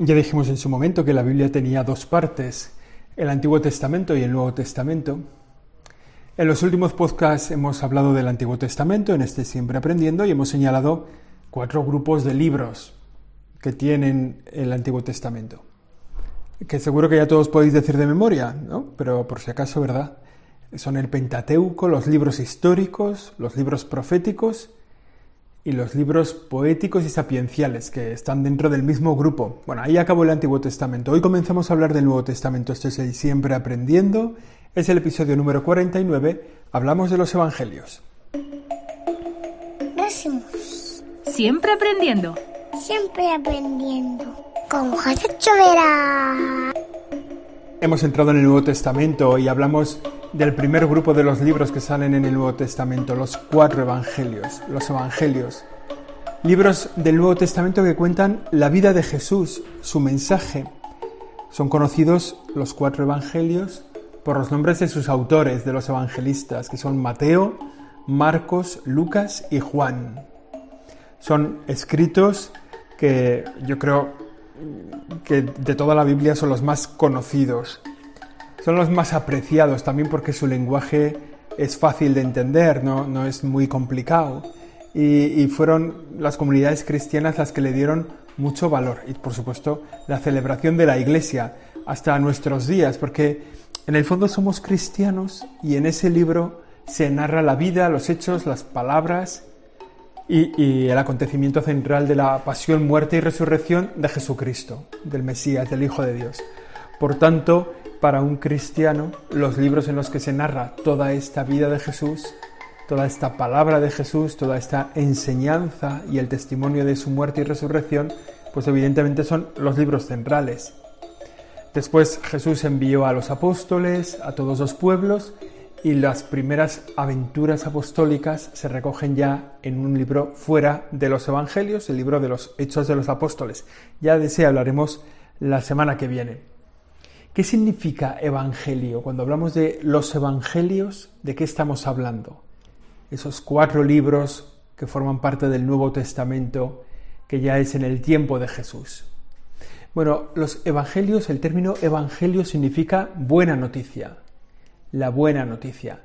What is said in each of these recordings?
Ya dijimos en su momento que la Biblia tenía dos partes, el Antiguo Testamento y el Nuevo Testamento. En los últimos podcasts hemos hablado del Antiguo Testamento, en este siempre aprendiendo, y hemos señalado cuatro grupos de libros que tienen el Antiguo Testamento. Que seguro que ya todos podéis decir de memoria, ¿no? Pero por si acaso, ¿verdad? Son el Pentateuco, los libros históricos, los libros proféticos y los libros poéticos y sapienciales, que están dentro del mismo grupo. Bueno, ahí acabó el Antiguo Testamento. Hoy comenzamos a hablar del Nuevo Testamento. Esto es el Siempre Aprendiendo. Es el episodio número 49. Hablamos de los Evangelios. Siempre aprendiendo. Siempre aprendiendo. Con José Chovera. Hemos entrado en el Nuevo Testamento y hablamos del primer grupo de los libros que salen en el Nuevo Testamento, los cuatro evangelios, los evangelios. Libros del Nuevo Testamento que cuentan la vida de Jesús, su mensaje. Son conocidos los cuatro evangelios por los nombres de sus autores, de los evangelistas, que son Mateo, Marcos, Lucas y Juan. Son escritos que yo creo que de toda la Biblia son los más conocidos son los más apreciados también porque su lenguaje es fácil de entender, no, no es muy complicado. Y, fueron las comunidades cristianas las que le dieron mucho valor. Y por supuesto la celebración de la iglesia hasta nuestros días, porque en el fondo somos cristianos y en ese libro se narra la vida, los hechos, las palabras y, y, el acontecimiento central de la pasión, muerte y resurrección de Jesucristo, del Mesías, del Hijo de Dios. Por tanto, para un cristiano, los libros en los que se narra toda esta vida de Jesús, toda esta palabra de Jesús, toda esta enseñanza y el testimonio de su muerte y resurrección, pues evidentemente son los libros centrales. Después Jesús envió a los apóstoles, a todos los pueblos, y las primeras aventuras apostólicas se recogen ya en un libro fuera de los evangelios, el libro de los Hechos de los Apóstoles. Ya de ese hablaremos la semana que viene. ¿Qué significa evangelio? Cuando hablamos de los evangelios, ¿de qué estamos hablando? Esos cuatro libros que forman parte del Nuevo Testamento, que ya es en el tiempo de Jesús. Bueno, los evangelios, el término evangelio significa buena noticia, la buena noticia.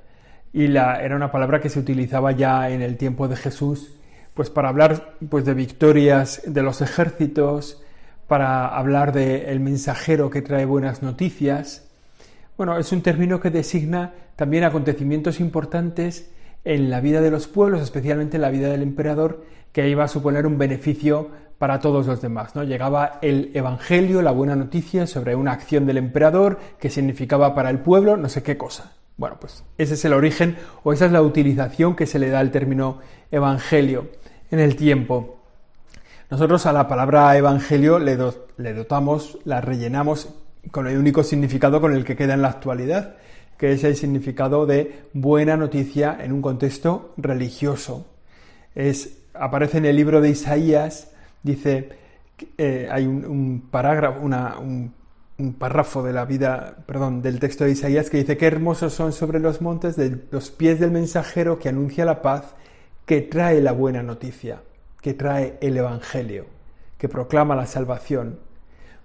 Y la, era una palabra que se utilizaba ya en el tiempo de Jesús, pues para hablar pues, de victorias de los ejércitos, para hablar del el mensajero que trae buenas noticias. Bueno, es un término que designa también acontecimientos importantes en la vida de los pueblos, especialmente en la vida del emperador, que iba a suponer un beneficio para todos los demás. ¿no? Llegaba el Evangelio, la buena noticia sobre una acción del emperador que significaba para el pueblo no sé qué cosa. Bueno, pues ese es el origen o esa es la utilización que se le da al término Evangelio en el tiempo. Nosotros a la palabra evangelio le, dotamos, la rellenamos con el único significado con el que queda en la actualidad, que es el significado de buena noticia en un contexto religioso. Es, aparece en el libro de Isaías, dice, eh, hay un, párrafo de la vida, perdón, del texto de Isaías que dice, qué hermosos son sobre los montes los pies del mensajero que anuncia la paz, que trae la buena noticia que trae el Evangelio, que proclama la salvación.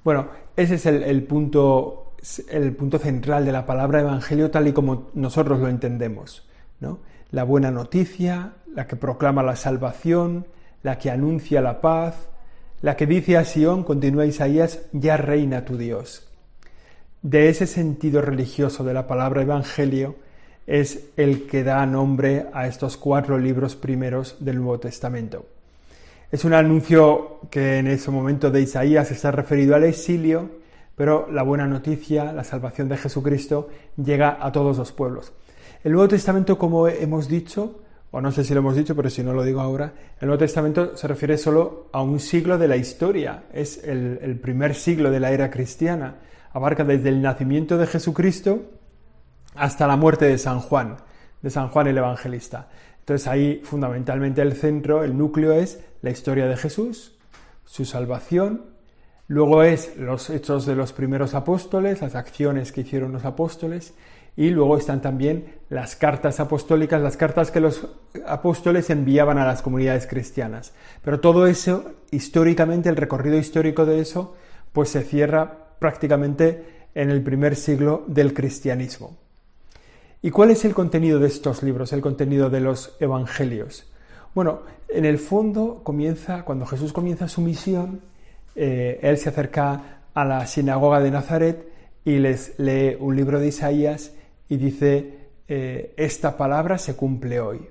Bueno, ese es el, punto, el punto central de la palabra Evangelio tal y como nosotros lo entendemos. ¿no? La buena noticia, la que proclama la salvación, la que anuncia la paz, la que dice a Sión, continúa Isaías, ya reina tu Dios. De ese sentido religioso de la palabra Evangelio es el que da nombre a estos cuatro libros primeros del Nuevo Testamento. Es un anuncio que en ese momento de Isaías está referido al exilio, pero la buena noticia, la salvación de Jesucristo, llega a todos los pueblos. El Nuevo Testamento, como hemos dicho, o no sé si lo hemos dicho, pero si no lo digo ahora, el Nuevo Testamento se refiere solo a un siglo de la historia, es el, el primer siglo de la era cristiana, abarca desde el nacimiento de Jesucristo hasta la muerte de San Juan, de San Juan el Evangelista. Entonces ahí fundamentalmente el centro, el núcleo es la historia de Jesús, su salvación, luego es los hechos de los primeros apóstoles, las acciones que hicieron los apóstoles, y luego están también las cartas apostólicas, las cartas que los apóstoles enviaban a las comunidades cristianas. Pero todo eso, históricamente, el recorrido histórico de eso, pues se cierra prácticamente en el primer siglo del cristianismo. ¿Y cuál es el contenido de estos libros, el contenido de los evangelios? Bueno, en el fondo comienza, cuando Jesús comienza su misión, eh, él se acerca a la sinagoga de Nazaret y les lee un libro de Isaías y dice, eh, esta palabra se cumple hoy.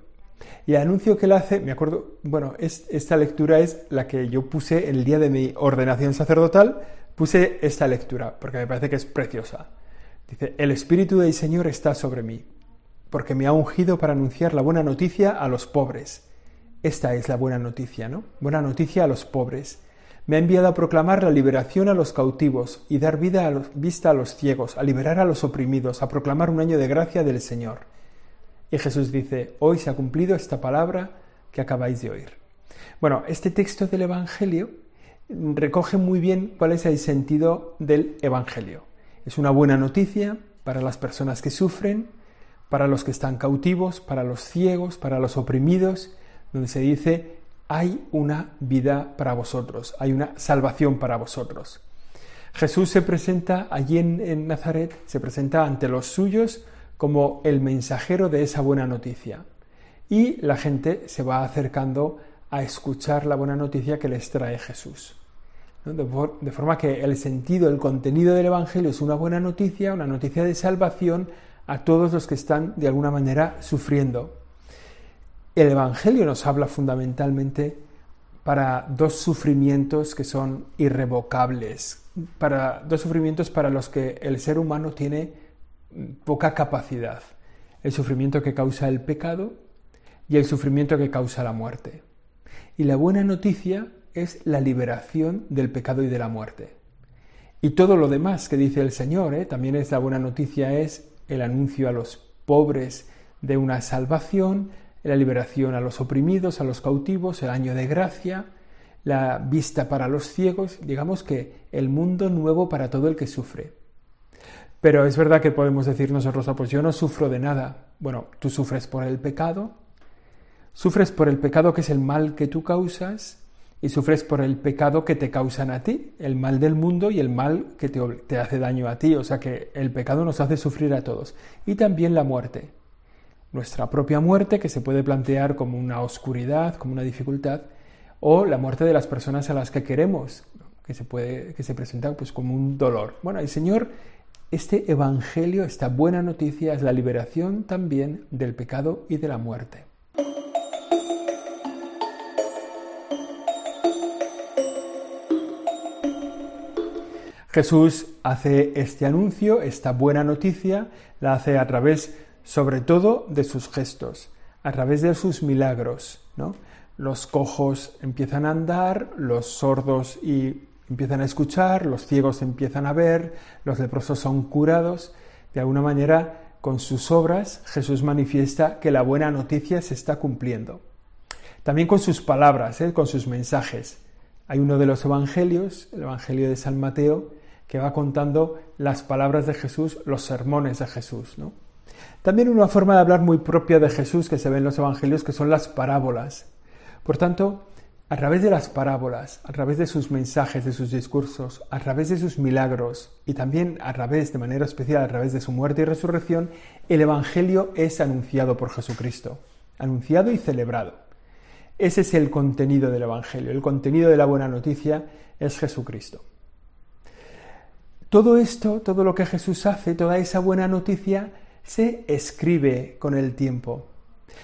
Y el anuncio que él hace, me acuerdo, bueno, esta lectura es la que yo puse el día de mi ordenación sacerdotal, puse esta lectura, porque me parece que es preciosa. Dice, el Espíritu del Señor está sobre mí, porque me ha ungido para anunciar la buena noticia a los pobres. Esta es la buena noticia, ¿no? Buena noticia a los pobres. Me ha enviado a proclamar la liberación a los cautivos y dar vida a los, vista a los ciegos, a liberar a los oprimidos, a proclamar un año de gracia del Señor. Y Jesús dice, hoy se ha cumplido esta palabra que acabáis de oír. Bueno, este texto del Evangelio recoge muy bien cuál es el sentido del Evangelio. Es una buena noticia para las personas que sufren, para los que están cautivos, para los ciegos, para los oprimidos, donde se dice, hay una vida para vosotros, hay una salvación para vosotros. Jesús se presenta allí en, Nazaret, se presenta ante los suyos como el mensajero de esa buena noticia. Y la gente se va acercando a escuchar la buena noticia que les trae Jesús. De, forma que el sentido, el contenido del Evangelio es una buena noticia, una noticia de salvación a todos los que están de alguna manera sufriendo. El Evangelio nos habla fundamentalmente para dos sufrimientos que son irrevocables, para dos sufrimientos para los que el ser humano tiene poca capacidad. El sufrimiento que causa el pecado y el sufrimiento que causa la muerte. Y la buena noticia es la liberación del pecado y de la muerte. Y todo lo demás que dice el Señor, ¿eh? también es la buena noticia, es el anuncio a los pobres de una salvación, la liberación a los oprimidos, a los cautivos, el año de gracia, la vista para los ciegos, digamos que el mundo nuevo para todo el que sufre. Pero es verdad que podemos decir nosotros, pues yo no sufro de nada. Bueno, tú sufres por el pecado, sufres por el pecado que es el mal que tú causas, y sufres por el pecado que te causan a ti, el mal del mundo y el mal que te, hace daño a ti. O sea que el pecado nos hace sufrir a todos. Y también la muerte. Nuestra propia muerte, que se puede plantear como una oscuridad, como una dificultad, o la muerte de las personas a las que queremos, que se, puede, que se presenta pues, como un dolor. Bueno, el Señor, este Evangelio, esta buena noticia, es la liberación también del pecado y de la muerte. Jesús hace este anuncio, esta buena noticia, la hace a través sobre todo de sus gestos, a través de sus milagros. Los cojos empiezan a andar, los sordos y empiezan a escuchar, los ciegos empiezan a ver, los leprosos son curados. De alguna manera, con sus obras, Jesús manifiesta que la buena noticia se está cumpliendo. También con sus palabras, ¿eh? con sus mensajes. Hay uno de los evangelios, el Evangelio de San Mateo, que va contando las palabras de Jesús, los sermones de Jesús. ¿no? También una forma de hablar muy propia de Jesús que se ve en los evangelios, que son las parábolas. Por tanto, a través de las parábolas, a través de sus mensajes, de sus discursos, a través de sus milagros y también a través, de manera especial, a través de su muerte y resurrección, el Evangelio es anunciado por Jesucristo, anunciado y celebrado. Ese es el contenido del Evangelio, el contenido de la buena noticia es Jesucristo. Todo esto, todo lo que Jesús hace, toda esa buena noticia, se escribe con el tiempo.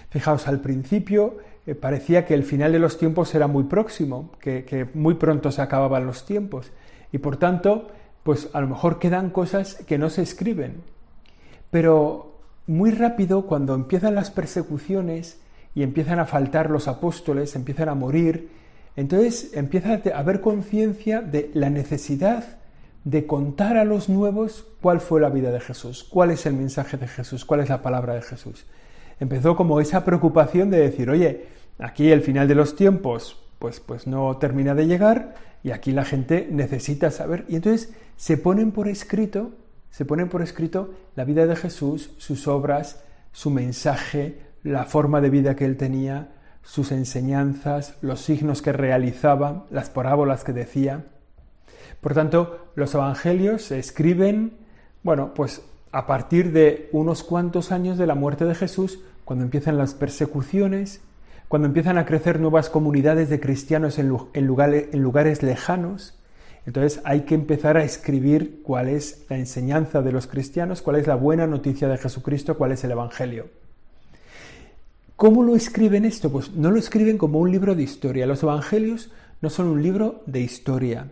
Fijaos, al principio eh, parecía que el final de los tiempos era muy próximo, que, que muy pronto se acababan los tiempos, y por tanto, pues a lo mejor quedan cosas que no se escriben. Pero muy rápido, cuando empiezan las persecuciones y empiezan a faltar los apóstoles, empiezan a morir, entonces empieza a haber conciencia de la necesidad de contar a los nuevos cuál fue la vida de Jesús, cuál es el mensaje de Jesús, cuál es la palabra de Jesús. Empezó como esa preocupación de decir, oye, aquí el final de los tiempos pues, pues no termina de llegar y aquí la gente necesita saber. Y entonces se ponen por escrito, se ponen por escrito la vida de Jesús, sus obras, su mensaje, la forma de vida que él tenía, sus enseñanzas, los signos que realizaba, las parábolas que decía. Por tanto, los evangelios se escriben, bueno, pues a partir de unos cuantos años de la muerte de Jesús, cuando empiezan las persecuciones, cuando empiezan a crecer nuevas comunidades de cristianos en, lugares, en lugares lejanos, entonces hay que empezar a escribir cuál es la enseñanza de los cristianos, cuál es la buena noticia de Jesucristo, cuál es el Evangelio. ¿Cómo lo escriben esto? Pues no lo escriben como un libro de historia. Los Evangelios no son un libro de historia,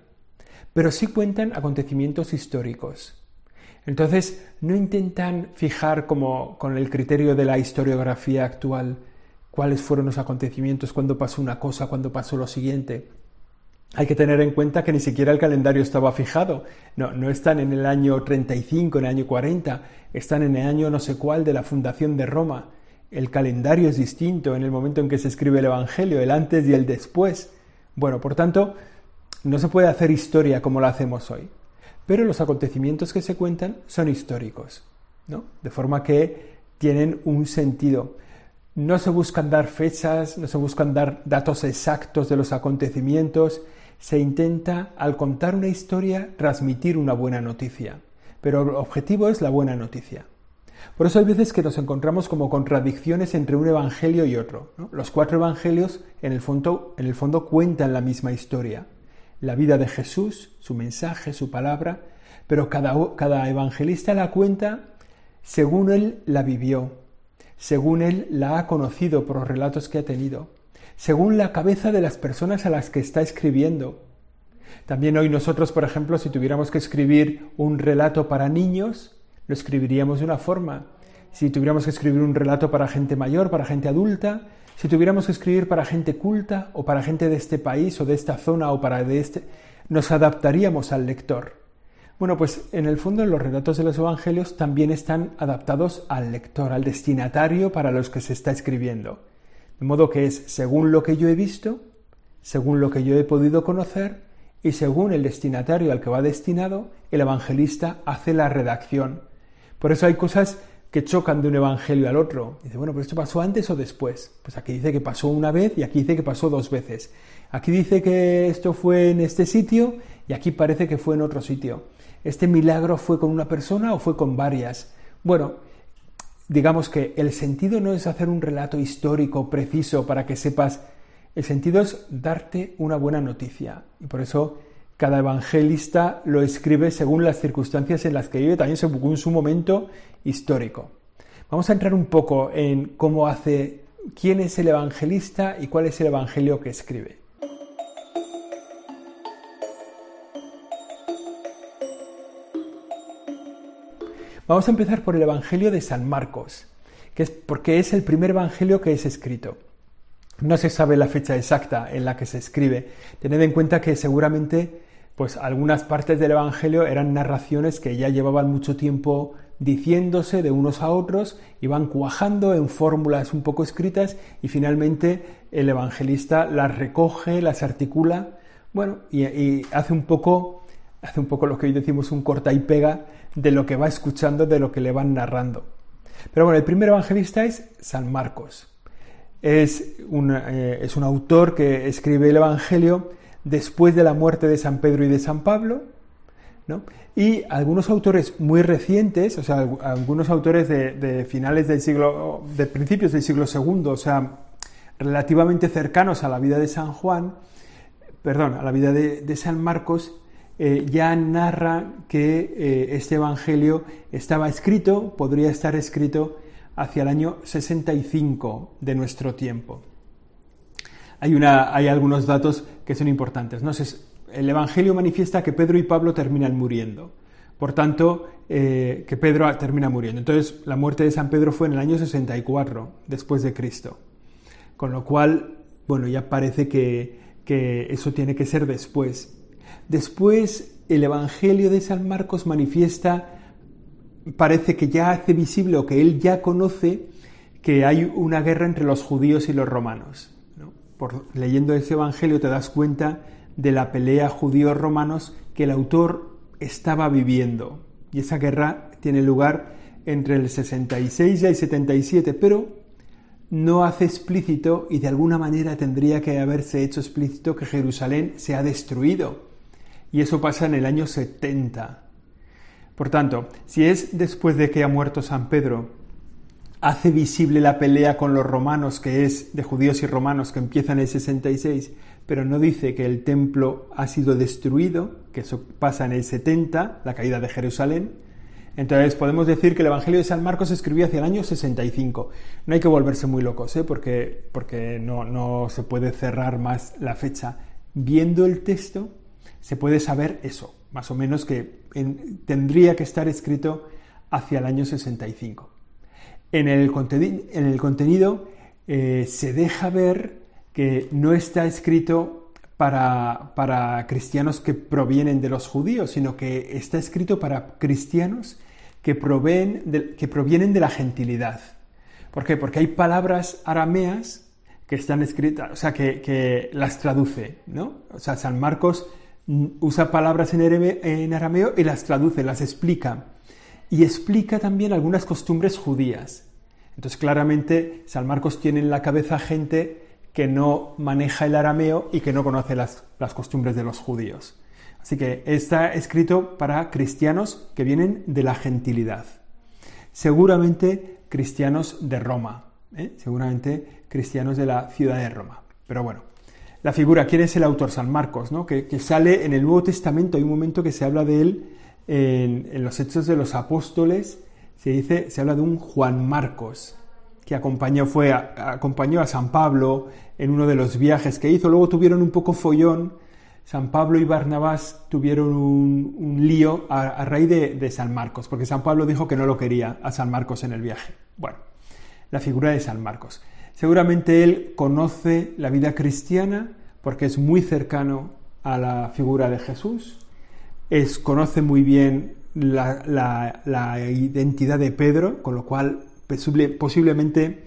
pero sí cuentan acontecimientos históricos. Entonces, no intentan fijar como con el criterio de la historiografía actual cuáles fueron los acontecimientos, cuándo pasó una cosa, cuándo pasó lo siguiente. Hay que tener en cuenta que ni siquiera el calendario estaba fijado. No, no están en el año 35, en el año 40, están en el año no sé cuál de la fundación de Roma. El calendario es distinto en el momento en que se escribe el Evangelio, el antes y el después. Bueno, por tanto, no se puede hacer historia como la hacemos hoy. Pero los acontecimientos que se cuentan son históricos, ¿no? De forma que tienen un sentido. No se buscan dar fechas, no se buscan dar datos exactos de los acontecimientos, se intenta, al contar una historia, transmitir una buena noticia. Pero el objetivo es la buena noticia. Por eso hay veces que nos encontramos como contradicciones entre un evangelio y otro. Los cuatro evangelios en el, fondo, en el fondo cuentan la misma historia. La vida de Jesús, su mensaje, su palabra, pero cada, cada evangelista la cuenta según él la vivió, según él la ha conocido por los relatos que ha tenido, según la cabeza de las personas a las que está escribiendo. También hoy nosotros, por ejemplo, si tuviéramos que escribir un relato para niños, lo escribiríamos de una forma. Si tuviéramos que escribir un relato para gente mayor, para gente adulta, si tuviéramos que escribir para gente culta o para gente de este país o de esta zona o para de este, nos adaptaríamos al lector. Bueno, pues en el fondo los relatos de los evangelios también están adaptados al lector, al destinatario para los que se está escribiendo. De modo que es según lo que yo he visto, según lo que yo he podido conocer y según el destinatario al que va destinado, el evangelista hace la redacción. Por eso hay cosas que chocan de un evangelio al otro. Dice, bueno, pero esto pasó antes o después. Pues aquí dice que pasó una vez y aquí dice que pasó dos veces. Aquí dice que esto fue en este sitio y aquí parece que fue en otro sitio. ¿Este milagro fue con una persona o fue con varias? Bueno, digamos que el sentido no es hacer un relato histórico preciso para que sepas, el sentido es darte una buena noticia. Y por eso cada evangelista lo escribe según las circunstancias en las que vive, también según su momento histórico. Vamos a entrar un poco en cómo hace, quién es el evangelista y cuál es el evangelio que escribe. Vamos a empezar por el Evangelio de San Marcos, que es porque es el primer Evangelio que es escrito. No se sabe la fecha exacta en la que se escribe. Tened en cuenta que seguramente pues algunas partes del Evangelio eran narraciones que ya llevaban mucho tiempo diciéndose de unos a otros, iban cuajando en fórmulas un poco escritas y finalmente el evangelista las recoge, las articula, bueno, y, hace un poco hace un poco lo que hoy decimos un corta y pega de lo que va escuchando, de lo que le van narrando. Pero bueno, el primer evangelista es San Marcos. Es un, eh, es un autor que escribe el Evangelio después de la muerte de San Pedro y de San Pablo, ¿no? Y algunos autores muy recientes, o sea, algunos autores de, finales del siglo, de principios del siglo II, o sea, relativamente cercanos a la vida de San Juan, perdón, a la vida de, San Marcos, eh, ya narra que eh, este Evangelio estaba escrito, podría estar escrito hacia el año 65 de nuestro tiempo. Hay, algunos datos que son importantes. ¿no? El Evangelio manifiesta que Pedro y Pablo terminan muriendo. Por tanto, eh, que Pedro termina muriendo. Entonces, la muerte de San Pedro fue en el año 64 después de Cristo. Con lo cual, bueno, ya parece que, que eso tiene que ser después. Después, el Evangelio de San Marcos manifiesta, parece que ya hace visible o que él ya conoce que hay una guerra entre los judíos y los romanos. Por, leyendo ese Evangelio te das cuenta de la pelea judíos-romanos que el autor estaba viviendo. Y esa guerra tiene lugar entre el 66 y el 77, pero no hace explícito, y de alguna manera tendría que haberse hecho explícito, que Jerusalén se ha destruido y eso pasa en el año 70. Por tanto, si es después de que ha muerto San Pedro, hace visible la pelea con los romanos, que es de judíos y romanos, que empieza en el 66, pero no dice que el templo ha sido destruido, que eso pasa en el 70, la caída de Jerusalén. Entonces podemos decir que el Evangelio de San Marcos se escribió hacia el año 65. No hay que volverse muy locos, ¿eh? porque, porque no, no se puede cerrar más la fecha. Viendo el texto se puede saber eso, más o menos que tendría que estar escrito hacia el año 65. En el, en el contenido eh, se deja ver que no está escrito para, para, cristianos que provienen de los judíos, sino que está escrito para cristianos que, que provienen de la gentilidad. ¿Por qué? Porque hay palabras arameas que están escritas, o sea, que, que las traduce, ¿no? O sea, San Marcos usa palabras en arameo y las traduce, las explica. Y explica también algunas costumbres judías. Entonces, claramente, San Marcos tiene en la cabeza gente que no maneja el arameo y que no conoce las, las costumbres de los judíos. Así que está escrito para cristianos que vienen de la gentilidad. Seguramente cristianos de Roma, ¿eh? seguramente cristianos de la ciudad de Roma. Pero bueno, la figura, ¿quién es el autor? San Marcos, ¿no? que, sale en el Nuevo Testamento, hay un momento que se habla de él en, los Hechos de los Apóstoles, se dice, se habla de un Juan Marcos, que acompañó, fue, acompañó a San Pablo en uno de los viajes que hizo, luego tuvieron un poco follón, San Pablo y Barnabás tuvieron un, lío a, raíz de, San Marcos, porque San Pablo dijo que no lo quería a San Marcos en el viaje. Bueno, la figura de San Marcos. Seguramente él conoce la vida cristiana porque es muy cercano a la figura de Jesús, conoce muy bien la, identidad de Pedro, con lo cual posiblemente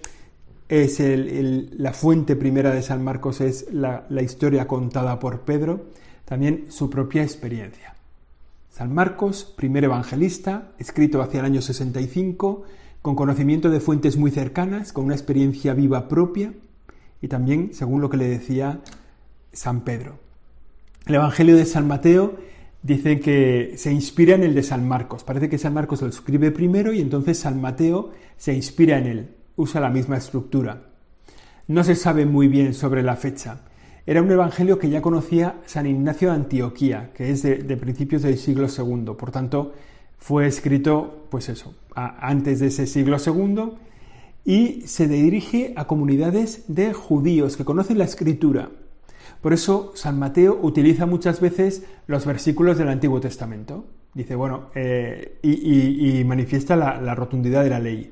es la fuente primera de San Marcos es la, la historia contada por Pedro, también su propia experiencia. San Marcos, primer evangelista, escrito hacia el año 65, con conocimiento de fuentes muy cercanas, con una experiencia viva propia y también, según lo que le decía San Pedro. El Evangelio de San Mateo dice que se inspira en el de San Marcos. Parece que San Marcos lo escribe primero y entonces San Mateo se inspira en él, usa la misma estructura. No se sabe muy bien sobre la fecha. Era un evangelio que ya conocía San Ignacio de Antioquía, que es de, de principios del siglo II. Por tanto, fue escrito, pues eso, antes de ese siglo II y se dirige a comunidades de judíos que conocen la escritura. Por eso San Mateo utiliza muchas veces los versículos del Antiguo Testamento. Dice, bueno, eh, y, manifiesta la, la, rotundidad de la ley.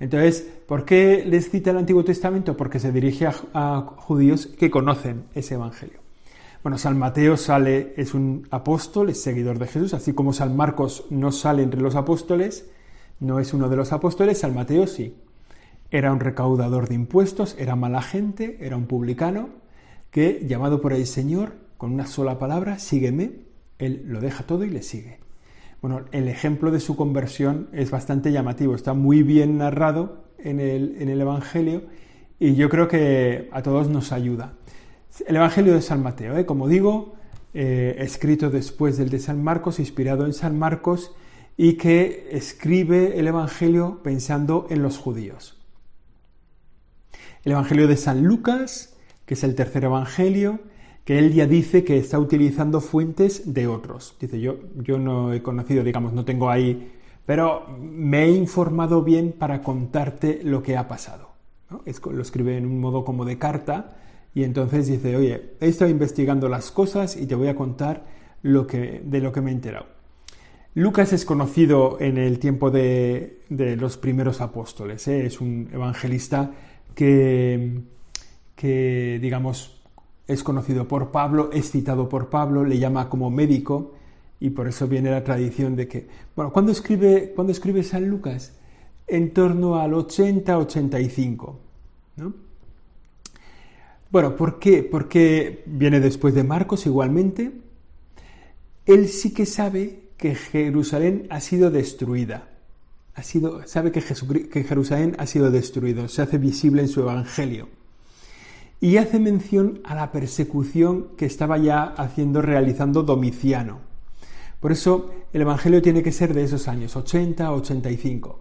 Entonces, ¿por qué les cita el Antiguo Testamento? Porque se dirige a judíos que conocen ese Evangelio. Bueno, San Mateo sale, es un apóstol, es seguidor de Jesús, así como San Marcos no sale entre los apóstoles, no es uno de los apóstoles, San Mateo sí. Era un recaudador de impuestos, era mala gente, era un publicano, que, llamado por el Señor, con una sola palabra, sígueme, él lo deja todo y le sigue. Bueno, el ejemplo de su conversión es bastante llamativo, está muy bien narrado en el, en el Evangelio y yo creo que a todos nos ayuda. El Evangelio de San Mateo, ¿eh? como digo, eh, escrito después del de San Marcos, inspirado en San Marcos, y que escribe el Evangelio pensando en los judíos. El Evangelio de San Lucas, que es el tercer Evangelio, que él ya dice que está utilizando fuentes de otros. Dice, yo, yo no he conocido, digamos, no tengo ahí, pero me he informado bien para contarte lo que ha pasado. lo escribe en un modo como de carta, y entonces dice, oye, he estado investigando las cosas y te voy a contar lo que, de lo que me he enterado. Lucas es conocido en el tiempo de, los primeros apóstoles, ¿eh? es un evangelista que, que, digamos, es conocido por Pablo, es citado por Pablo, le llama como médico y por eso viene la tradición de que, bueno, ¿cuándo escribe, ¿cuándo escribe San Lucas? En torno al 80-85, ¿no? Bueno, ¿por qué? Porque viene después de Marcos igualmente. Él sí que sabe que Jerusalén ha sido destruida. Ha sido, sabe que, que Jerusalén ha sido destruido. Se hace visible en su evangelio. Y hace mención a la persecución que estaba ya haciendo, realizando Domiciano. Por eso el Evangelio tiene que ser de esos años, 80, 85.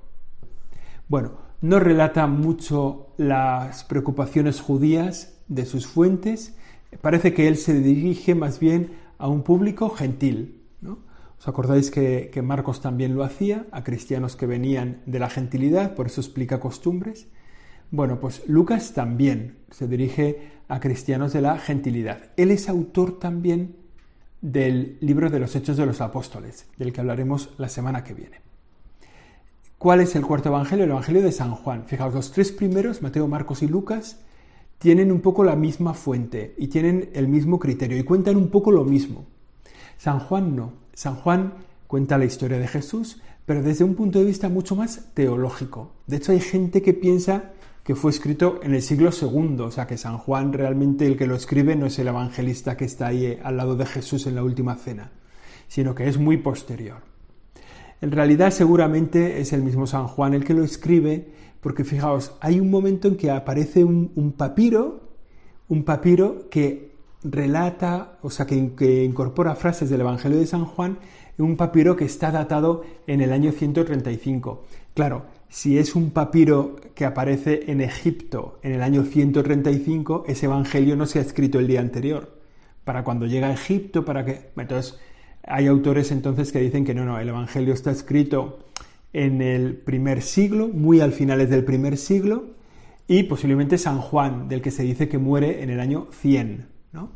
Bueno, no relata mucho las preocupaciones judías de sus fuentes, parece que él se dirige más bien a un público gentil. ¿Os acordáis que, que Marcos también lo hacía, a cristianos que venían de la gentilidad, por eso explica costumbres? Bueno, pues Lucas también se dirige a cristianos de la gentilidad. Él es autor también del libro de los Hechos de los Apóstoles, del que hablaremos la semana que viene. ¿Cuál es el cuarto evangelio? El evangelio de San Juan. Fijaos, los tres primeros, Mateo, Marcos y Lucas, tienen un poco la misma fuente y tienen el mismo criterio y cuentan un poco lo mismo. San Juan no. San Juan cuenta la historia de Jesús, pero desde un punto de vista mucho más teológico. De hecho, hay gente que piensa que fue escrito en el siglo II, o sea que San Juan realmente el que lo escribe no es el evangelista que está ahí al lado de Jesús en la última cena, sino que es muy posterior. En realidad seguramente es el mismo San Juan el que lo escribe, porque fijaos, hay un momento en que aparece un, papiro, un papiro que relata, o sea, que, que incorpora frases del Evangelio de San Juan, un papiro que está datado en el año 135. Claro, si es un papiro que aparece en Egipto en el año 135, ese evangelio no se ha escrito el día anterior. Para cuando llega a Egipto, para que. Entonces, hay autores entonces que dicen que no, no, el evangelio está escrito en el primer siglo, muy al finales del primer siglo, y posiblemente San Juan, del que se dice que muere en el año 100, ¿no?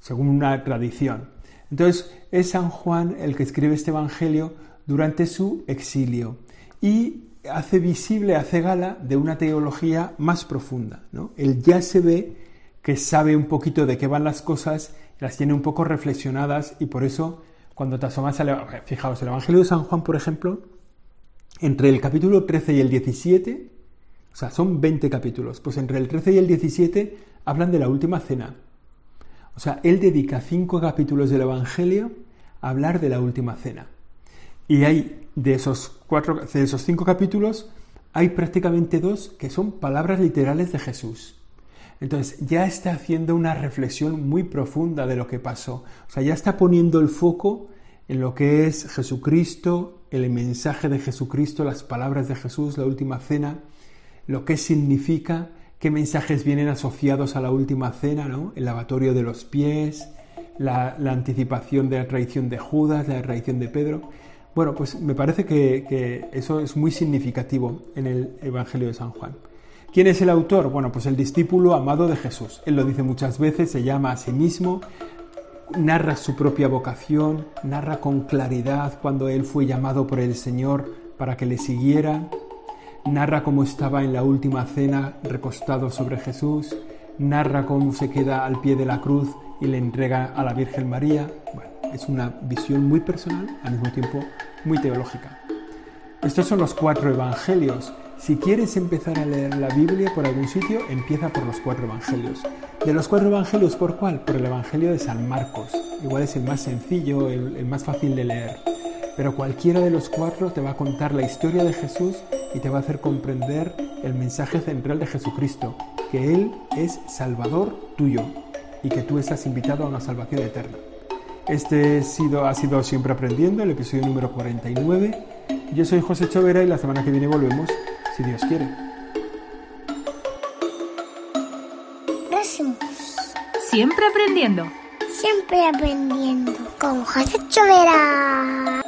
según una tradición. Entonces, es San Juan el que escribe este evangelio durante su exilio. Y hace visible, hace gala de una teología más profunda. ¿no? Él ya se ve que sabe un poquito de qué van las cosas, las tiene un poco reflexionadas y por eso cuando te asomas fijaos, el Evangelio de San Juan, por ejemplo, entre el capítulo 13 y el 17, o sea, son 20 capítulos, pues entre el 13 y el 17 hablan de la última cena. O sea, él dedica cinco capítulos del Evangelio a hablar de la última cena. Y hay de esos, cuatro, de esos cinco capítulos, hay prácticamente dos que son palabras literales de Jesús. Entonces ya está haciendo una reflexión muy profunda de lo que pasó. O sea, ya está poniendo el foco en lo que es Jesucristo, el mensaje de Jesucristo, las palabras de Jesús, la última cena, lo que significa, qué mensajes vienen asociados a la última cena, ¿no? El lavatorio de los pies, la, anticipación de la traición de Judas, la traición de Pedro. Bueno, pues me parece que, eso es muy significativo en el Evangelio de San Juan. ¿Quién es el autor? Bueno, pues el discípulo amado de Jesús. Él lo dice muchas veces, se llama a sí mismo, narra su propia vocación, narra con claridad cuando él fue llamado por el Señor para que le siguiera, narra cómo estaba en la última cena recostado sobre Jesús, narra cómo se queda al pie de la cruz y le entrega a la Virgen María. Bueno, es una visión muy personal, al mismo tiempo muy teológica. Estos son los cuatro evangelios. Si quieres empezar a leer la Biblia por algún sitio, empieza por los cuatro evangelios. De los cuatro evangelios, ¿por cuál? Por el Evangelio de San Marcos. Igual es el más sencillo, el, el más fácil de leer. Pero cualquiera de los cuatro te va a contar la historia de Jesús y te va a hacer comprender el mensaje central de Jesucristo, que Él es Salvador tuyo y que tú estás invitado a una salvación eterna. Este sido, ha sido Siempre Aprendiendo, el episodio número 49. Yo soy José Chovera y la semana que viene volvemos, si Dios quiere. Siempre aprendiendo. Siempre aprendiendo. Con José Chovera.